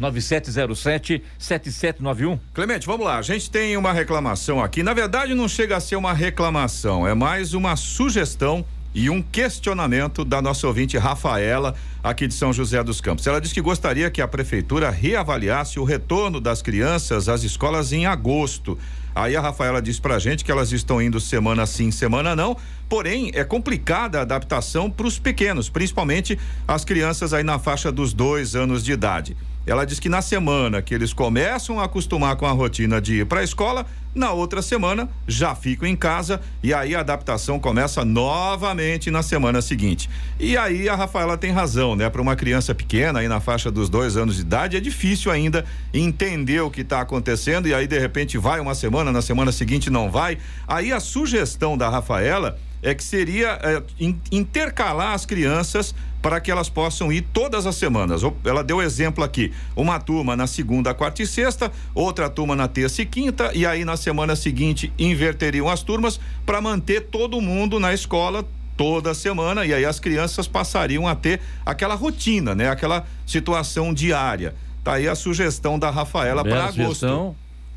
C: 99707-7791.
D: Clemente, vamos lá. A gente tem uma reclamação aqui. Na verdade, não chega a ser uma reclamação, é mais uma sugestão e um questionamento da nossa ouvinte Rafaela, aqui de São José dos Campos. Ela diz que gostaria que a prefeitura reavaliasse o retorno das crianças às escolas em agosto. Aí a Rafaela diz pra gente que elas estão indo semana sim, semana não. Porém, é complicada a adaptação para os pequenos, principalmente as crianças aí na faixa dos dois anos de idade. Ela diz que na semana que eles começam a acostumar com a rotina de ir para a escola, na outra semana já ficam em casa e aí a adaptação começa novamente na semana seguinte. E aí a Rafaela tem razão, né? Para uma criança pequena aí na faixa dos dois anos de idade é difícil ainda entender o que está acontecendo e aí de repente vai uma semana, na semana seguinte não vai. Aí a sugestão da Rafaela é que seria é, in- intercalar as crianças para que elas possam ir todas as semanas. Ela deu exemplo aqui: uma turma na segunda, quarta e sexta, outra turma na terça e quinta, e aí na semana seguinte inverteriam as turmas para manter todo mundo na escola toda semana e aí as crianças passariam a ter aquela rotina, né? Aquela situação diária. Tá aí a sugestão da Rafaela para agosto.
C: sugestão.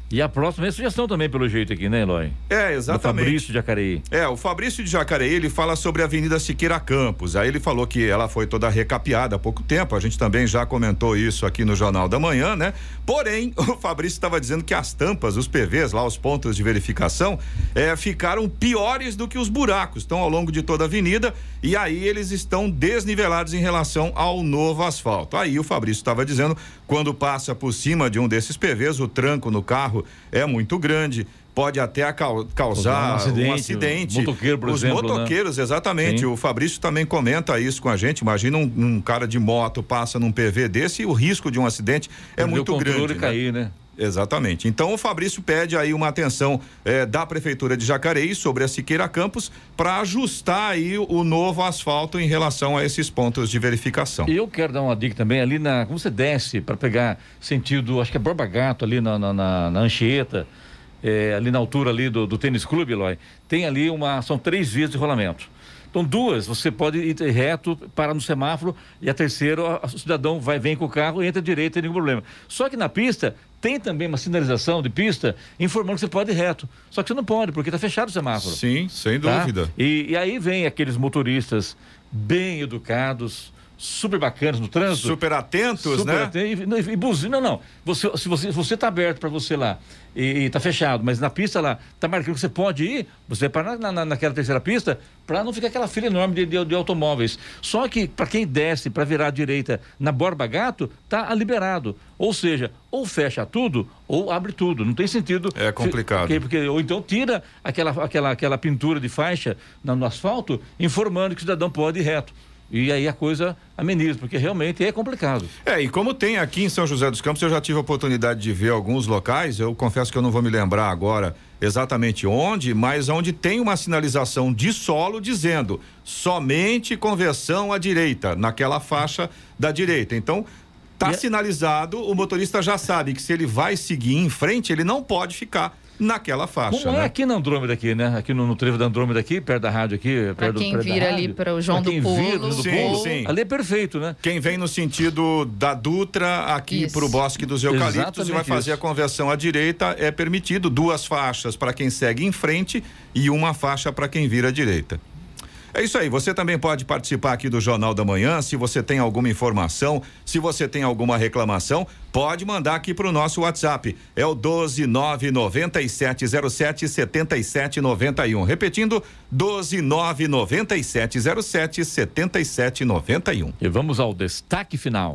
C: E a próxima é sugestão também, pelo jeito aqui, né, Eloy?
D: É,
C: Do
D: exatamente.
C: Fabrício de Jacareí.
D: É, o Fabrício de Jacareí, ele fala sobre a Avenida Siqueira Campos. Aí ele falou que ela foi toda recapeada há pouco tempo. A gente também já comentou isso aqui no Jornal da Manhã, né? Porém, o Fabrício estava dizendo que as tampas, os PVs, lá os pontos de verificação, é, ficaram piores do que os buracos. Estão ao longo de toda a avenida e aí eles estão desnivelados em relação ao novo asfalto. Aí o Fabrício estava dizendo, quando passa por cima de um desses PVs, o tranco no carro é muito grande. Pode até cau- causar
C: Um acidente,
D: um acidente.
C: motoqueiro, por
D: Os
C: exemplo, né?
D: motoqueiros, exatamente.
C: Sim.
D: O Fabrício também comenta isso com a gente. Imagina um, um cara de moto passa num PV desse e o risco de um acidente é
C: Perder o
D: muito grande.
C: e cair, né?
D: Exatamente. Então o Fabrício pede aí uma atenção eh, da Prefeitura de Jacareí sobre a Siqueira Campos para ajustar aí o, novo asfalto em relação a esses pontos de verificação.
C: Eu quero dar uma dica também ali na. Como você desce para pegar sentido, acho que é Borba Gato ali na, na, na, na Anchieta, eh, ali na altura ali do, do tênis clube, Eloy, tem ali uma. São três vias de rolamento. Então, duas, você pode ir reto, parar no semáforo, e a terceira, o cidadão vai, vem com o carro e entra direito, sem nenhum problema. Só que na pista, tem também uma sinalização de pista informando que você pode ir reto. Só que você não pode, porque está fechado o semáforo.
D: Sim, sem
C: tá?
D: dúvida.
C: E, e aí vem aqueles motoristas bem educados, super bacanas no trânsito.
D: Super atentos,
C: super
D: né?
C: atentos, e, não, e buzina, não. Você, se você, você tá aberto para você lá e, e tá fechado, mas na pista lá tá marcando que você pode ir, você vai parar na, na, naquela terceira pista para não ficar aquela fila enorme de, de, de automóveis. Só que para quem desce para virar à direita na Borba Gato, tá liberado. Ou seja, ou fecha tudo ou abre tudo. Não tem sentido.
D: É complicado.
C: Porque, porque, ou então tira aquela, aquela, aquela pintura de faixa no, no asfalto, informando que o cidadão pode ir reto. E aí a coisa ameniza, porque realmente é complicado.
D: É, e como tem aqui em São José dos Campos, eu já tive a oportunidade de ver alguns locais, eu confesso que eu não vou me lembrar agora exatamente onde, mas onde tem uma sinalização de solo dizendo somente conversão à direita, naquela faixa da direita. Então, tá sinalizado, o motorista já sabe que se ele vai seguir em frente, ele não pode ficar naquela faixa.
C: Como
D: né?
C: é aqui na Andrômeda aqui, né? Aqui no, no trevo da Andrômeda aqui, perto da rádio aqui,
B: Pra
C: perto
B: quem
C: do, perto
B: vira ali para o João
C: Pra
B: do
C: quem
B: Pulo.
C: vira do
D: Sim,
C: Pulo,
D: sim.
C: Ali é perfeito, né?
D: Quem vem no sentido da Dutra aqui para o Bosque dos Eucaliptos e vai
C: Exatamente
D: fazer
C: isso.
D: a conversão à direita, é permitido duas faixas para quem segue em frente e uma faixa para quem vira à direita. É isso aí, você também pode participar aqui do Jornal da Manhã, se você tem alguma informação, se você tem alguma reclamação, pode mandar aqui para o nosso WhatsApp. É o 1299707 7791. Repetindo, 1299707 7791.
C: E vamos ao destaque final.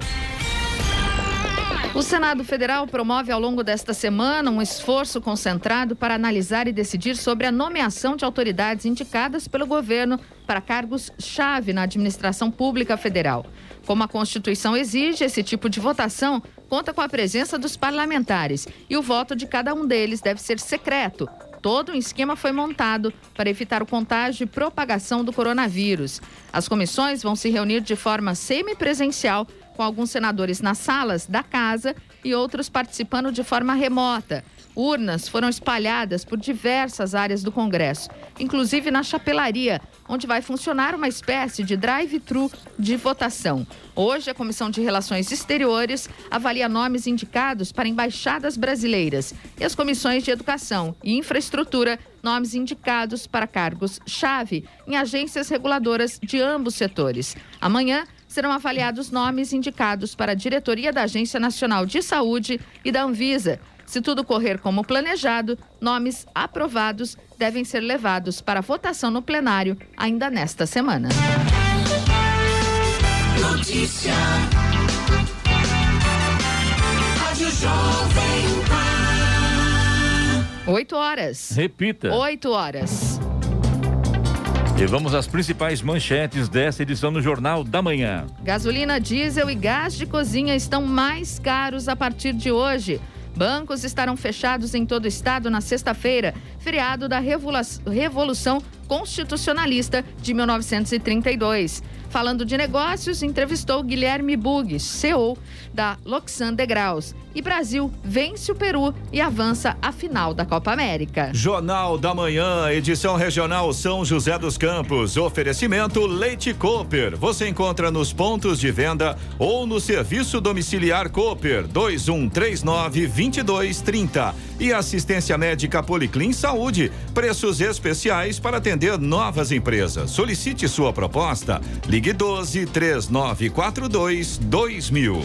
B: O Senado Federal promove ao longo desta semana um esforço concentrado para analisar e decidir sobre a nomeação de autoridades indicadas pelo governo para cargos-chave na administração pública federal. Como a Constituição exige, esse tipo de votação conta com a presença dos parlamentares e o voto de cada um deles deve ser secreto. Todo um esquema foi montado para evitar o contágio e propagação do coronavírus. As comissões vão se reunir de forma semipresencial com alguns senadores nas salas da casa e outros participando de forma remota. Urnas foram espalhadas por diversas áreas do Congresso, inclusive na chapelaria, onde vai funcionar uma espécie de drive-thru de votação. Hoje, a Comissão de Relações Exteriores avalia nomes indicados para embaixadas brasileiras e as comissões de Educação e Infraestrutura nomes indicados para cargos-chave em agências reguladoras de ambos setores. Amanhã, serão avaliados nomes indicados para a diretoria da Agência Nacional de Saúde e da Anvisa. Se tudo correr como planejado, nomes aprovados devem ser levados para votação no plenário ainda nesta semana.
J: Notícia. Rádio Jovem Pan.
B: Oito horas.
C: Repita.
B: Oito horas.
C: E vamos às principais manchetes dessa edição do Jornal da Manhã.
B: Gasolina, diesel e gás de cozinha estão mais caros a partir de hoje. Bancos estarão fechados em todo o estado na sexta-feira, feriado da Revolu- Revolução Constitucionalista de 1932. Falando de negócios, entrevistou Guilherme Bug, CEO da Loxan Degraus. E Brasil vence o Peru e avança à final da Copa América.
D: Jornal da Manhã, edição regional São José dos Campos. Oferecimento Leite Cooper. Você encontra nos pontos de venda ou no serviço domiciliar Cooper 2139 2230. E assistência médica Policlin Saúde. Preços especiais para atender novas empresas. Solicite sua proposta. Ligue 12 3942 2000.